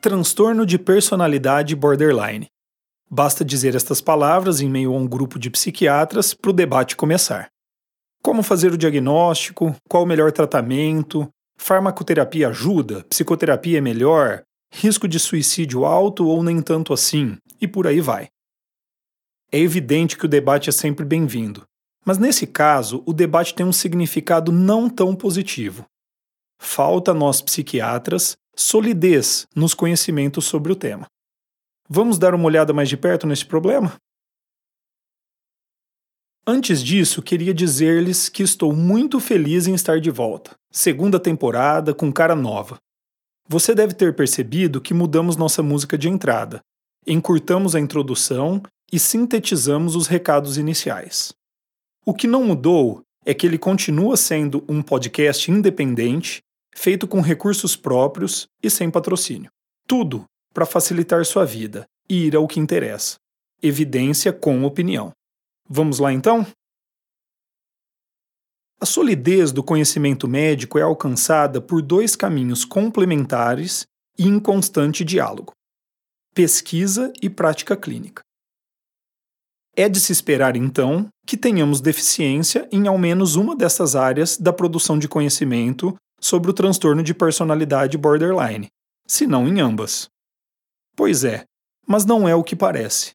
Transtorno de personalidade borderline. Basta dizer estas palavras em meio a um grupo de psiquiatras para o debate começar. Como fazer o diagnóstico? Qual o melhor tratamento? Farmacoterapia ajuda? Psicoterapia é melhor? Risco de suicídio alto ou nem tanto assim? E por aí vai. É evidente que o debate é sempre bem-vindo, mas nesse caso, o debate tem um significado não tão positivo. Falta nós psiquiatras solidez nos conhecimentos sobre o tema. Vamos dar uma olhada mais de perto nesse problema? Antes disso, queria dizer-lhes que estou muito feliz em estar de volta. Segunda temporada, com cara nova. Você deve ter percebido que mudamos nossa música de entrada, encurtamos a introdução e sintetizamos os recados iniciais. O que não mudou é que ele continua sendo um podcast independente, feito com recursos próprios e sem patrocínio. Tudo para facilitar sua vida e ir ao que interessa. Evidência com opinião. Vamos lá então? A solidez do conhecimento médico é alcançada por dois caminhos complementares e em constante diálogo: pesquisa e prática clínica. É de se esperar, então, que tenhamos deficiência em ao menos uma dessas áreas da produção de conhecimento sobre o transtorno de personalidade borderline, se não em ambas. Pois é, mas não é o que parece.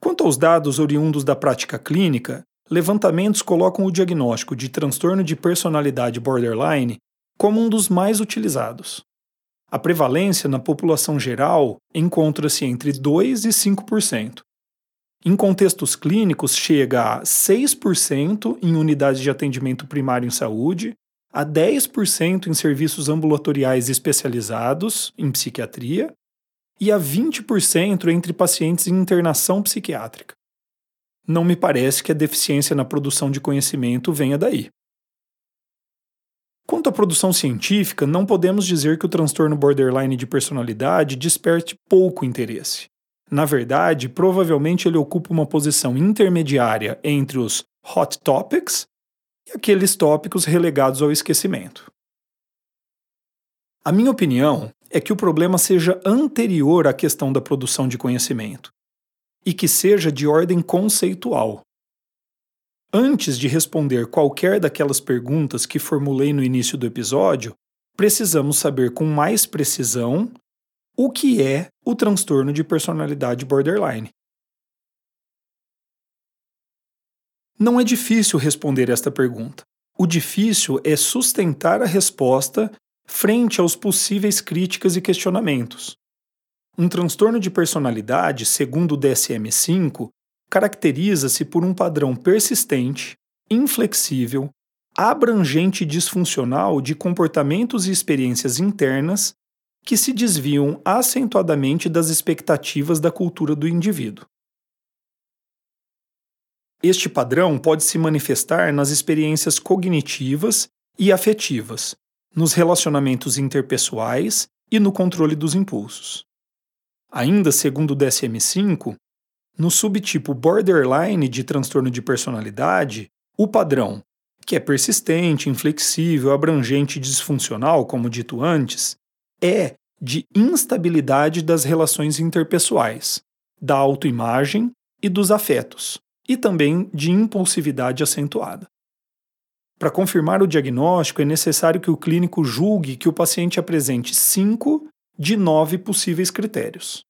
Quanto aos dados oriundos da prática clínica, levantamentos colocam o diagnóstico de transtorno de personalidade borderline como um dos mais utilizados. A prevalência na população geral encontra-se entre 2 e 5%. Em contextos clínicos, chega a 6% em unidades de atendimento primário em saúde, a 10% em serviços ambulatoriais especializados em psiquiatria e a 20% entre pacientes em internação psiquiátrica. Não me parece que a deficiência na produção de conhecimento venha daí. Quanto à produção científica, não podemos dizer que o transtorno borderline de personalidade desperte pouco interesse. Na verdade, provavelmente ele ocupa uma posição intermediária entre os hot topics aqueles tópicos relegados ao esquecimento. A minha opinião é que o problema seja anterior à questão da produção de conhecimento e que seja de ordem conceitual. Antes de responder qualquer daquelas perguntas que formulei no início do episódio, precisamos saber com mais precisão o que é o transtorno de personalidade borderline. Não é difícil responder esta pergunta. O difícil é sustentar a resposta frente aos possíveis críticas e questionamentos. Um transtorno de personalidade, segundo o DSM-5, caracteriza-se por um padrão persistente, inflexível, abrangente e disfuncional de comportamentos e experiências internas que se desviam acentuadamente das expectativas da cultura do indivíduo. Este padrão pode se manifestar nas experiências cognitivas e afetivas, nos relacionamentos interpessoais e no controle dos impulsos. Ainda segundo o DSM-5, no subtipo borderline de transtorno de personalidade, o padrão, que é persistente, inflexível, abrangente e disfuncional, como dito antes, é de instabilidade das relações interpessoais, da autoimagem e dos afetos, e também de impulsividade acentuada. Para confirmar o diagnóstico, é necessário que o clínico julgue que o paciente apresente cinco de nove possíveis critérios.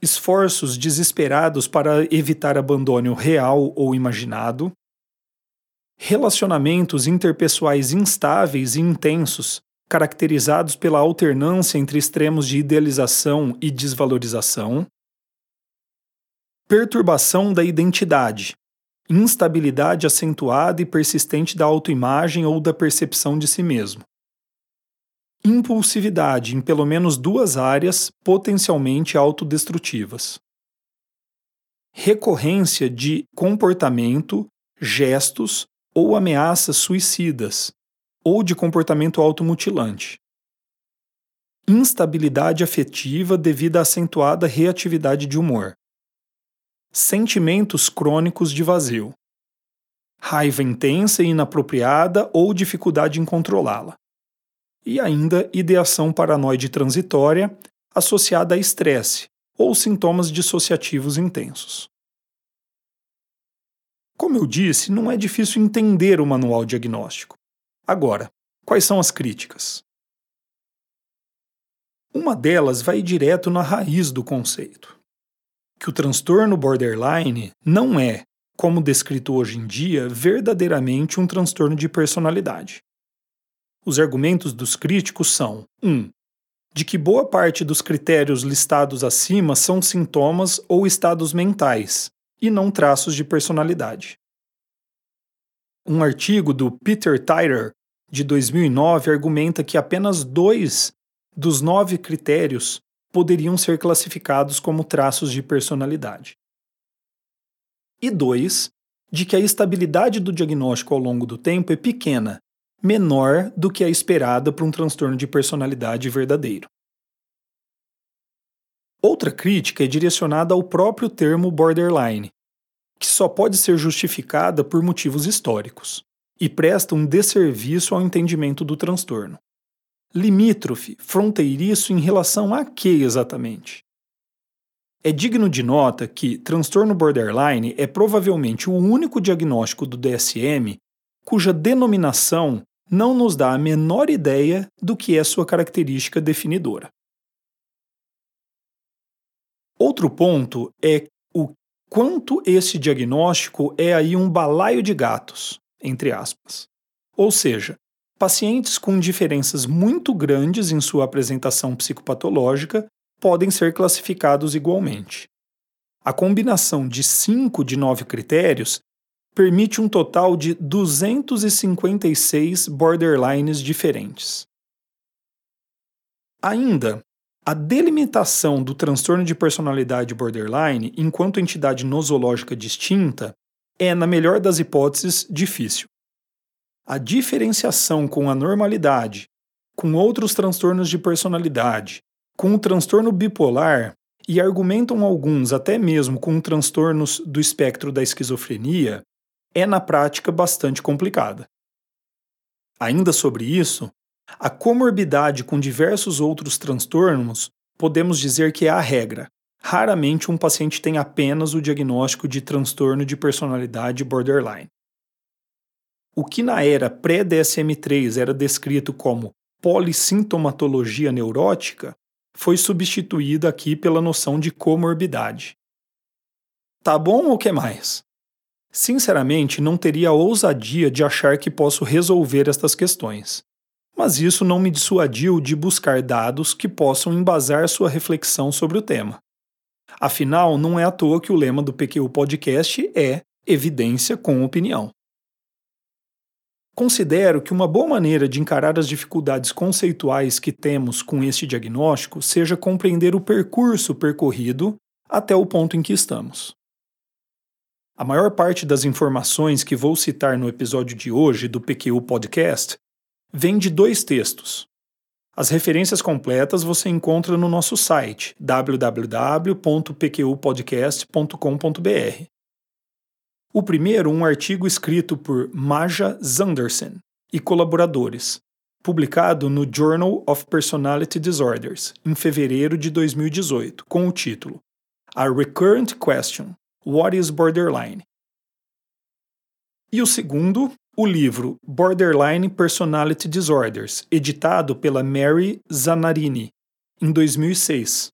Esforços desesperados para evitar abandono real ou imaginado. Relacionamentos interpessoais instáveis e intensos, caracterizados pela alternância entre extremos de idealização e desvalorização. Perturbação da identidade, instabilidade acentuada e persistente da autoimagem ou da percepção de si mesmo. impulsividade em pelo menos duas áreas potencialmente autodestrutivas, recorrência de comportamento, gestos ou ameaças suicidas, ou de comportamento automutilante. Instabilidade afetiva devido à acentuada reatividade de humor. Sentimentos crônicos de vazio. Raiva intensa e inapropriada ou dificuldade em controlá-la. E ainda ideação paranoide transitória associada a estresse ou sintomas dissociativos intensos. Como eu disse, não é difícil entender o manual diagnóstico. Agora, quais são as críticas? Uma delas vai direto na raiz do conceito: que o transtorno borderline não é, como descrito hoje em dia, verdadeiramente um transtorno de personalidade. Os argumentos dos críticos são: 1. Um, de que boa parte dos critérios listados acima são sintomas ou estados mentais, e não traços de personalidade. Um artigo do Peter Tyler, de 2009, argumenta que apenas dois dos nove critérios poderiam ser classificados como traços de personalidade. E dois, de que a estabilidade do diagnóstico ao longo do tempo é pequena, menor do que a esperada para um transtorno de personalidade verdadeiro. Outra crítica é direcionada ao próprio termo borderline, que só pode ser justificada por motivos históricos, e presta um desserviço ao entendimento do transtorno. Limítrofe, fronteiriço em relação a que exatamente? É digno de nota que transtorno borderline é provavelmente o único diagnóstico do DSM cuja denominação não nos dá a menor ideia do que é sua característica definidora. Outro ponto é o quanto esse diagnóstico é aí um balaio de gatos, entre aspas. Ou seja, pacientes com diferenças muito grandes em sua apresentação psicopatológica podem ser classificados igualmente. A combinação de 5 de 9 critérios permite um total de 256 borderlines diferentes. Ainda, a delimitação do transtorno de personalidade borderline enquanto entidade nosológica distinta é, na melhor das hipóteses, difícil. A diferenciação com a normalidade, com outros transtornos de personalidade, com o transtorno bipolar e argumentam alguns até mesmo com transtornos do espectro da esquizofrenia, é na prática bastante complicada. Ainda sobre isso, a comorbidade com diversos outros transtornos podemos dizer que é a regra. Raramente um paciente tem apenas o diagnóstico de transtorno de personalidade borderline. O que na era pré-DSM-3 era descrito como polissintomatologia neurótica foi substituído aqui pela noção de comorbidade. Tá bom ou que mais? Sinceramente, não teria a ousadia de achar que posso resolver estas questões mas isso não me dissuadiu de buscar dados que possam embasar sua reflexão sobre o tema. Afinal, não é à toa que o lema do PQ Podcast é evidência com opinião. Considero que uma boa maneira de encarar as dificuldades conceituais que temos com este diagnóstico seja compreender o percurso percorrido até o ponto em que estamos. A maior parte das informações que vou citar no episódio de hoje do PQ Podcast vem de dois textos. As referências completas você encontra no nosso site www.pqpodcast.com.br. O primeiro, um artigo escrito por Maja Zandersen e colaboradores, publicado no Journal of Personality Disorders, em fevereiro de 2018, com o título A Recurrent Question: What is Borderline? E o segundo, o livro Borderline Personality Disorders, editado pela Mary Zanarini, em 2006.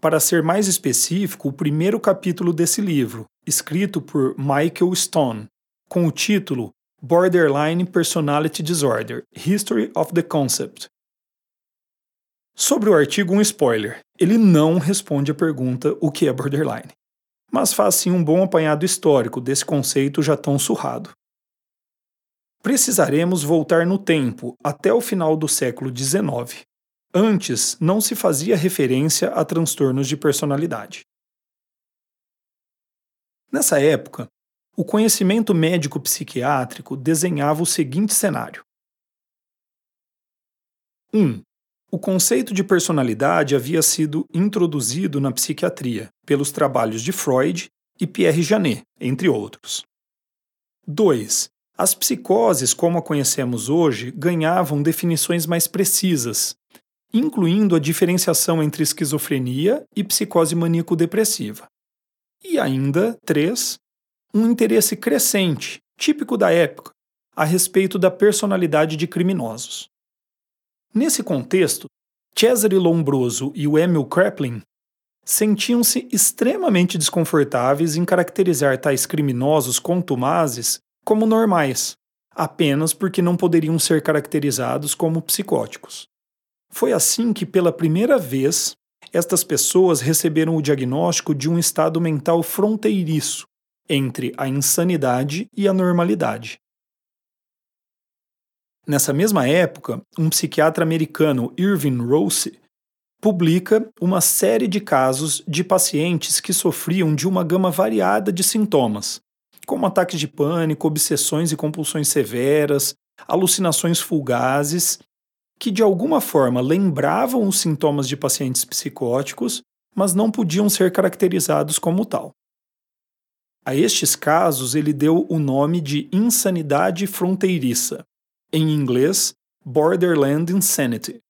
Para ser mais específico, o primeiro capítulo desse livro, escrito por Michael Stone, com o título Borderline Personality Disorder History of the Concept. Sobre o artigo, um spoiler: ele não responde a pergunta o que é borderline, mas faz sim um bom apanhado histórico desse conceito já tão surrado. precisaremos voltar no tempo até o final do século XIX. Antes, não se fazia referência a transtornos de personalidade. Nessa época, o conhecimento médico-psiquiátrico desenhava o seguinte cenário: 1. Um, o conceito de personalidade havia sido introduzido na psiquiatria pelos trabalhos de Freud e Pierre Janet, entre outros. 2. As psicoses, como a conhecemos hoje, ganhavam definições mais precisas, incluindo a diferenciação entre esquizofrenia e psicose maníaco-depressiva. E ainda, 3. Um interesse crescente, típico da época, a respeito da personalidade de criminosos. Nesse contexto, Cesare Lombroso e o Emil Kraepelin sentiam-se extremamente desconfortáveis em caracterizar tais criminosos contumazes como normais, apenas porque não poderiam ser caracterizados como psicóticos. Foi assim que, pela primeira vez, estas pessoas receberam o diagnóstico de um estado mental fronteiriço entre a insanidade e a normalidade. Nessa mesma época, um psiquiatra americano, Irving Rose, publica uma série de casos de pacientes que sofriam de uma gama variada de sintomas, como ataques de pânico, obsessões e compulsões severas, alucinações fulgazes, que de alguma forma lembravam os sintomas de pacientes psicóticos, mas não podiam ser caracterizados como tal. A estes casos, ele deu o nome de insanidade fronteiriça, em inglês, Borderland Insanity.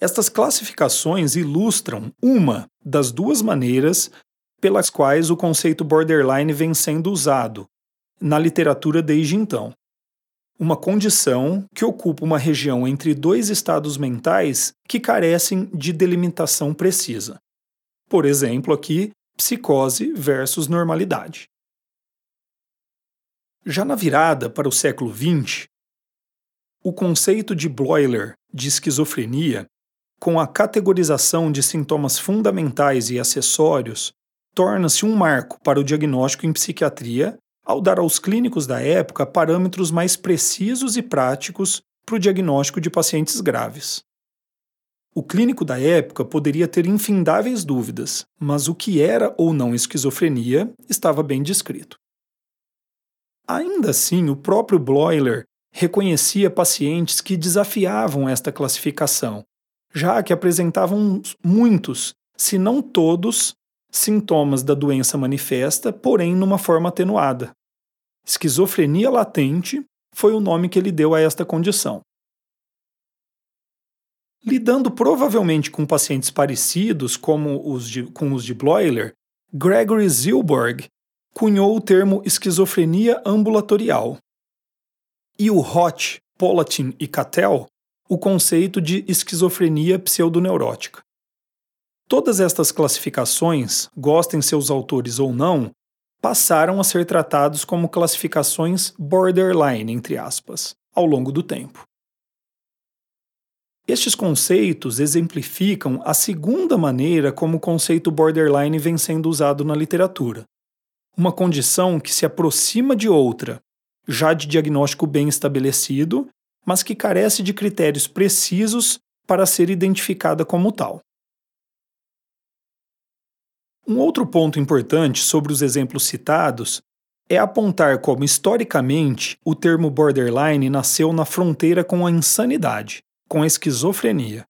Estas classificações ilustram uma das duas maneiras pelas quais o conceito borderline vem sendo usado na literatura desde então. Uma condição que ocupa uma região entre dois estados mentais que carecem de delimitação precisa. Por exemplo, aqui, psicose versus normalidade. Já na virada para o século XX, o conceito de Bloiler de esquizofrenia, com a categorização de sintomas fundamentais e acessórios, torna-se um marco para o diagnóstico em psiquiatria ao dar aos clínicos da época parâmetros mais precisos e práticos para o diagnóstico de pacientes graves. O clínico da época poderia ter infindáveis dúvidas, mas o que era ou não esquizofrenia estava bem descrito. Ainda assim, o próprio Bloiler reconhecia pacientes que desafiavam esta classificação, já que apresentavam muitos, se não todos, sintomas da doença manifesta, porém numa forma atenuada. Esquizofrenia latente foi o nome que ele deu a esta condição. Lidando provavelmente com pacientes parecidos como os de, com os de Bloiler, Gregory Zilberg cunhou o termo esquizofrenia ambulatorial. E o Roth, Polatin e Cattell o conceito de esquizofrenia pseudoneurótica. Todas estas classificações, gostem seus autores ou não, passaram a ser tratados como classificações borderline, entre aspas, ao longo do tempo. Estes conceitos exemplificam a segunda maneira como o conceito borderline vem sendo usado na literatura, uma condição que se aproxima de outra, já de diagnóstico bem estabelecido, mas que carece de critérios precisos para ser identificada como tal. Um outro ponto importante sobre os exemplos citados é apontar como, historicamente, o termo borderline nasceu na fronteira com a insanidade, com a esquizofrenia.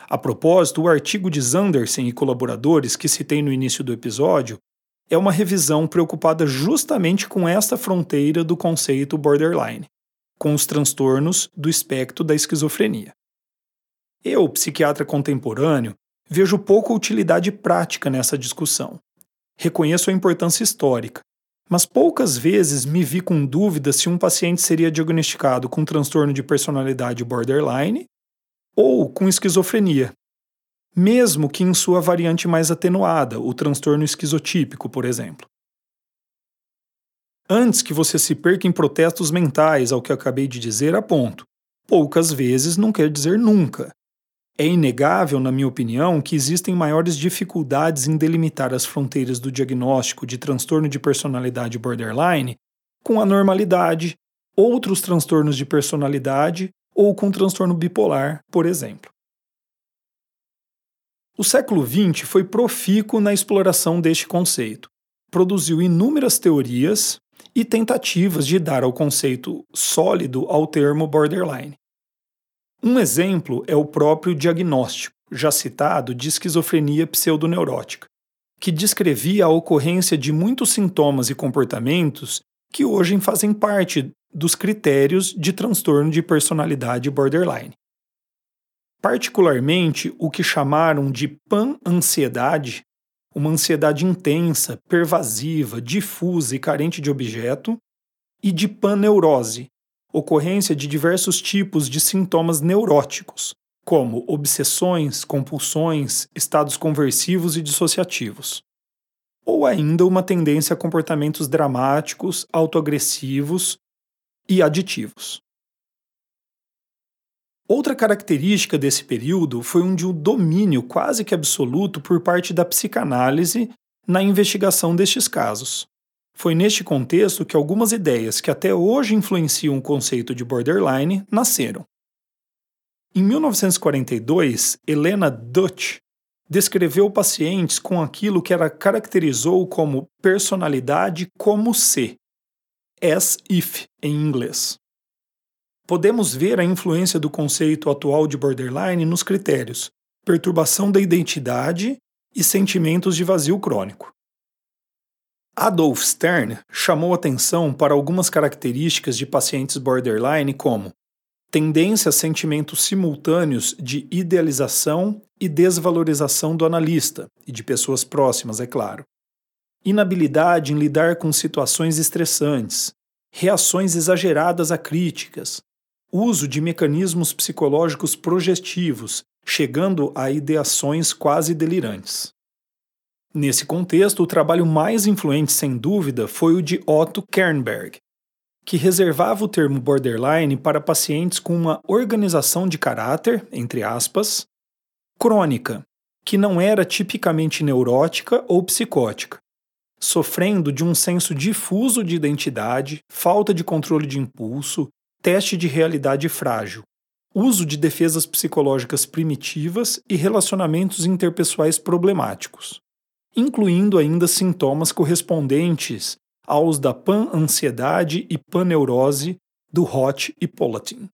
A propósito, o artigo de Zanderson e colaboradores que citei no início do episódio é uma revisão preocupada justamente com esta fronteira do conceito borderline, com os transtornos do espectro da esquizofrenia. Eu, psiquiatra contemporâneo, vejo pouca utilidade prática nessa discussão. Reconheço a importância histórica, mas poucas vezes me vi com dúvida se um paciente seria diagnosticado com transtorno de personalidade borderline ou com esquizofrenia, mesmo que em sua variante mais atenuada, o transtorno esquizotípico, por exemplo. Antes que você se perca em protestos mentais ao que acabei de dizer, aponto. Poucas vezes não quer dizer nunca. É inegável, na minha opinião, que existem maiores dificuldades em delimitar as fronteiras do diagnóstico de transtorno de personalidade borderline com anormalidade, outros transtornos de personalidade ou com transtorno bipolar, por exemplo. O século XX foi profícuo na exploração deste conceito. Produziu inúmeras teorias e tentativas de dar ao conceito sólido ao termo borderline. Um exemplo é o próprio diagnóstico, já citado, de esquizofrenia pseudoneurótica, que descrevia a ocorrência de muitos sintomas e comportamentos que hoje fazem parte dos critérios de transtorno de personalidade borderline. Particularmente o que chamaram de pan-ansiedade, uma ansiedade intensa, pervasiva, difusa e carente de objeto, e de paneurose, ocorrência de diversos tipos de sintomas neuróticos, como obsessões, compulsões, estados conversivos e dissociativos. Ou ainda uma tendência a comportamentos dramáticos, autoagressivos e aditivos. Outra característica desse período foi um de um domínio quase que absoluto por parte da psicanálise na investigação destes casos. Foi neste contexto que algumas ideias que até hoje influenciam o conceito de borderline nasceram. Em 1942, Helena Dutch descreveu pacientes com aquilo que ela caracterizou como personalidade como C, as if em inglês. Podemos ver a influência do conceito atual de borderline nos critérios perturbação da identidade e sentimentos de vazio crônico. Adolf Stern chamou atenção para algumas características de pacientes borderline como tendência a sentimentos simultâneos de idealização e desvalorização do analista e de pessoas próximas, é claro. Inabilidade em lidar com situações estressantes, reações exageradas a críticas, uso de mecanismos psicológicos projetivos, chegando a ideações quase delirantes. Nesse contexto, o trabalho mais influente, sem dúvida, foi o de Otto Kernberg, que reservava o termo borderline para pacientes com uma organização de caráter, entre aspas, crônica, que não era tipicamente neurótica ou psicótica, sofrendo de um senso difuso de identidade, falta de controle de impulso, teste de realidade frágil, uso de defesas psicológicas primitivas e relacionamentos interpessoais problemáticos, incluindo ainda sintomas correspondentes aos da pan-ansiedade e pan-neurose do Hot e Polatin.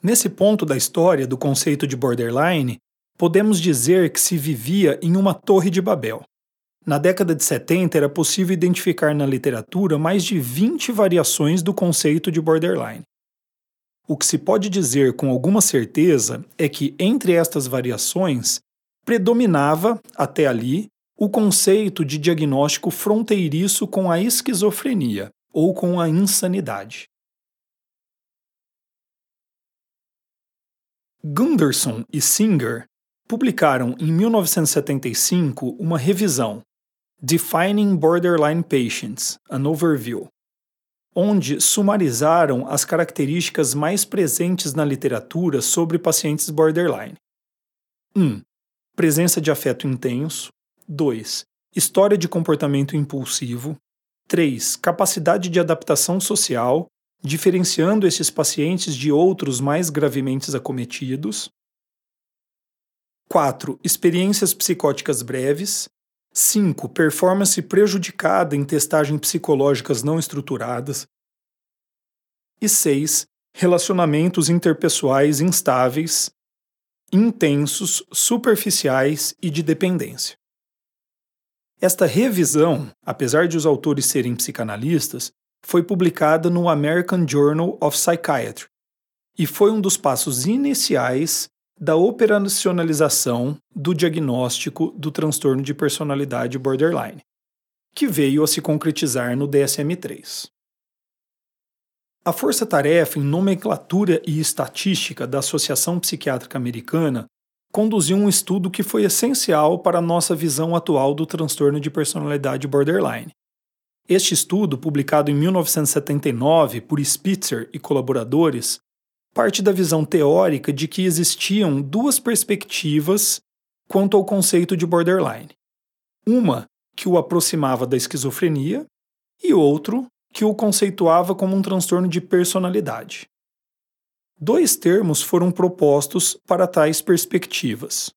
Nesse ponto da história do conceito de borderline, podemos dizer que se vivia em uma torre de Babel. Na década de 70 era possível identificar na literatura mais de 20 variações do conceito de borderline. O que se pode dizer com alguma certeza é que entre estas variações predominava, até ali, o conceito de diagnóstico fronteiriço com a esquizofrenia ou com a insanidade. Gunderson e Singer publicaram em 1975 uma revisão, Defining Borderline Patients, an Overview, onde sumarizaram as características mais presentes na literatura sobre pacientes borderline. 1. Um, presença de afeto intenso. 2. História de comportamento impulsivo. 3. Capacidade de adaptação social, diferenciando esses pacientes de outros mais gravemente acometidos. 4. Experiências psicóticas breves. 5. Performance prejudicada em testagem psicológicas não estruturadas. E 6. Relacionamentos interpessoais instáveis, intensos, superficiais e de dependência. Esta revisão, apesar de os autores serem psicanalistas, foi publicada no American Journal of Psychiatry e foi um dos passos iniciais da operacionalização do diagnóstico do transtorno de personalidade borderline, que veio a se concretizar no DSM-3. A força-tarefa em nomenclatura e estatística da Associação Psiquiátrica Americana conduziu um estudo que foi essencial para a nossa visão atual do transtorno de personalidade borderline. Este estudo, publicado em 1979 por Spitzer e colaboradores, parte da visão teórica de que existiam duas perspectivas quanto ao conceito de borderline. Uma que o aproximava da esquizofrenia e outro que o conceituava como um transtorno de personalidade. Dois termos foram propostos para tais perspectivas: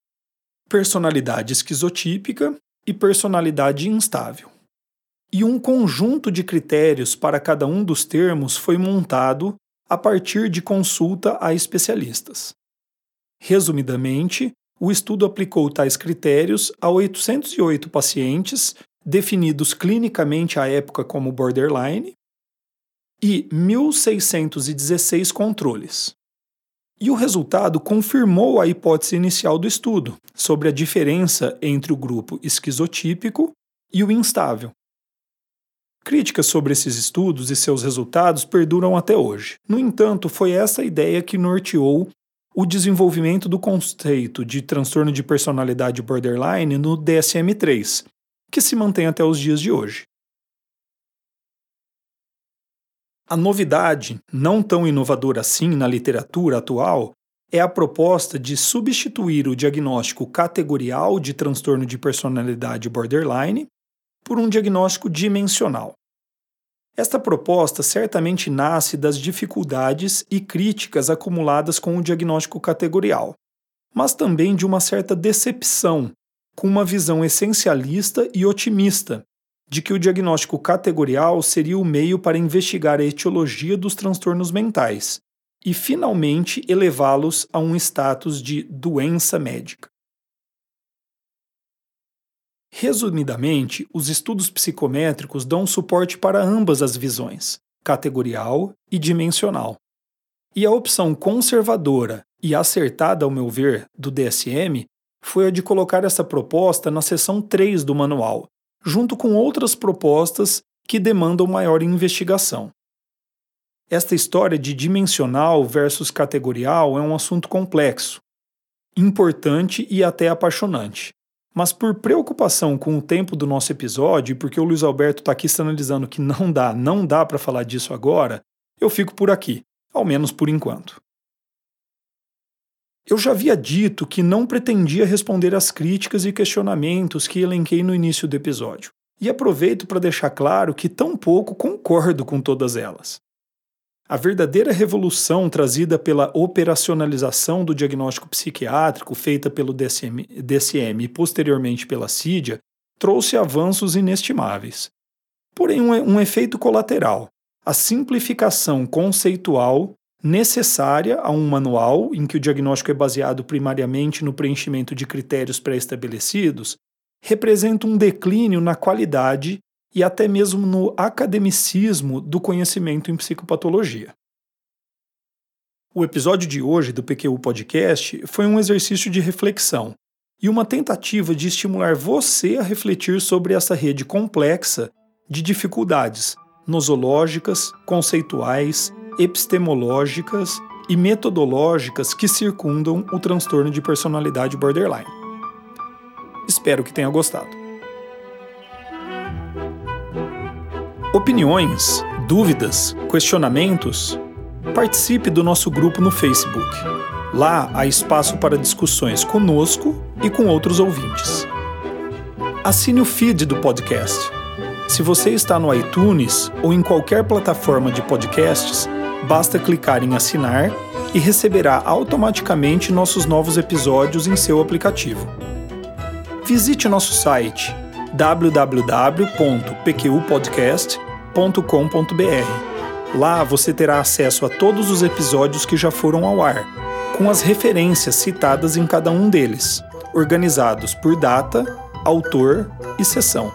personalidade esquizotípica e personalidade instável. E um conjunto de critérios para cada um dos termos foi montado a partir de consulta a especialistas. Resumidamente, o estudo aplicou tais critérios a 808 pacientes, definidos clinicamente à época como borderline, e 1.616 controles. E o resultado confirmou a hipótese inicial do estudo sobre a diferença entre o grupo esquizotípico e o instável. Críticas sobre esses estudos e seus resultados perduram até hoje. No entanto, foi essa ideia que norteou o desenvolvimento do conceito de transtorno de personalidade borderline no DSM-3, que se mantém até os dias de hoje. A novidade, não tão inovadora assim na literatura atual, é a proposta de substituir o diagnóstico categorial de transtorno de personalidade borderline por um diagnóstico dimensional. Esta proposta certamente nasce das dificuldades e críticas acumuladas com o diagnóstico categorial, mas também de uma certa decepção com uma visão essencialista e otimista de que o diagnóstico categorial seria o meio para investigar a etiologia dos transtornos mentais e, finalmente, elevá-los a um status de doença médica. Resumidamente, os estudos psicométricos dão suporte para ambas as visões, categorial e dimensional. E a opção conservadora e acertada, ao meu ver, do DSM foi a de colocar essa proposta na seção 3 do manual, junto com outras propostas que demandam maior investigação. Esta história de dimensional versus categorial é um assunto complexo, importante e até apaixonante. Mas por preocupação com o tempo do nosso episódio, e porque o Luiz Alberto está aqui sinalizando que não dá, não dá para falar disso agora, eu fico por aqui, ao menos por enquanto. Eu já havia dito que não pretendia responder às críticas e questionamentos que elenquei no início do episódio, e aproveito para deixar claro que tampouco concordo com todas elas. A verdadeira revolução trazida pela operacionalização do diagnóstico psiquiátrico feita pelo DSM, DSM e posteriormente pela CIDIA trouxe avanços inestimáveis. Porém, um, um efeito colateral, a simplificação conceitual necessária a um manual em que o diagnóstico é baseado primariamente no preenchimento de critérios pré-estabelecidos, representa um declínio na qualidade e até mesmo no academicismo do conhecimento em psicopatologia. O episódio de hoje do PQU Podcast foi um exercício de reflexão e uma tentativa de estimular você a refletir sobre essa rede complexa de dificuldades nosológicas, conceituais, epistemológicas e metodológicas que circundam o transtorno de personalidade borderline. Espero que tenha gostado. Opiniões, dúvidas, questionamentos? Participe do nosso grupo no Facebook. Lá há espaço para discussões conosco e com outros ouvintes. Assine o feed do podcast. Se você está no iTunes ou em qualquer plataforma de podcasts, basta clicar em assinar e receberá automaticamente nossos novos episódios em seu aplicativo. Visite nosso site www.pqpodcast.com.br. Lá você terá acesso a todos os episódios que já foram ao ar, com as referências citadas em cada um deles, organizados por data, autor e sessão.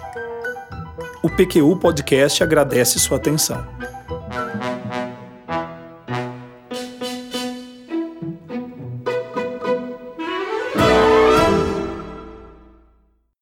O PQU Podcast agradece sua atenção.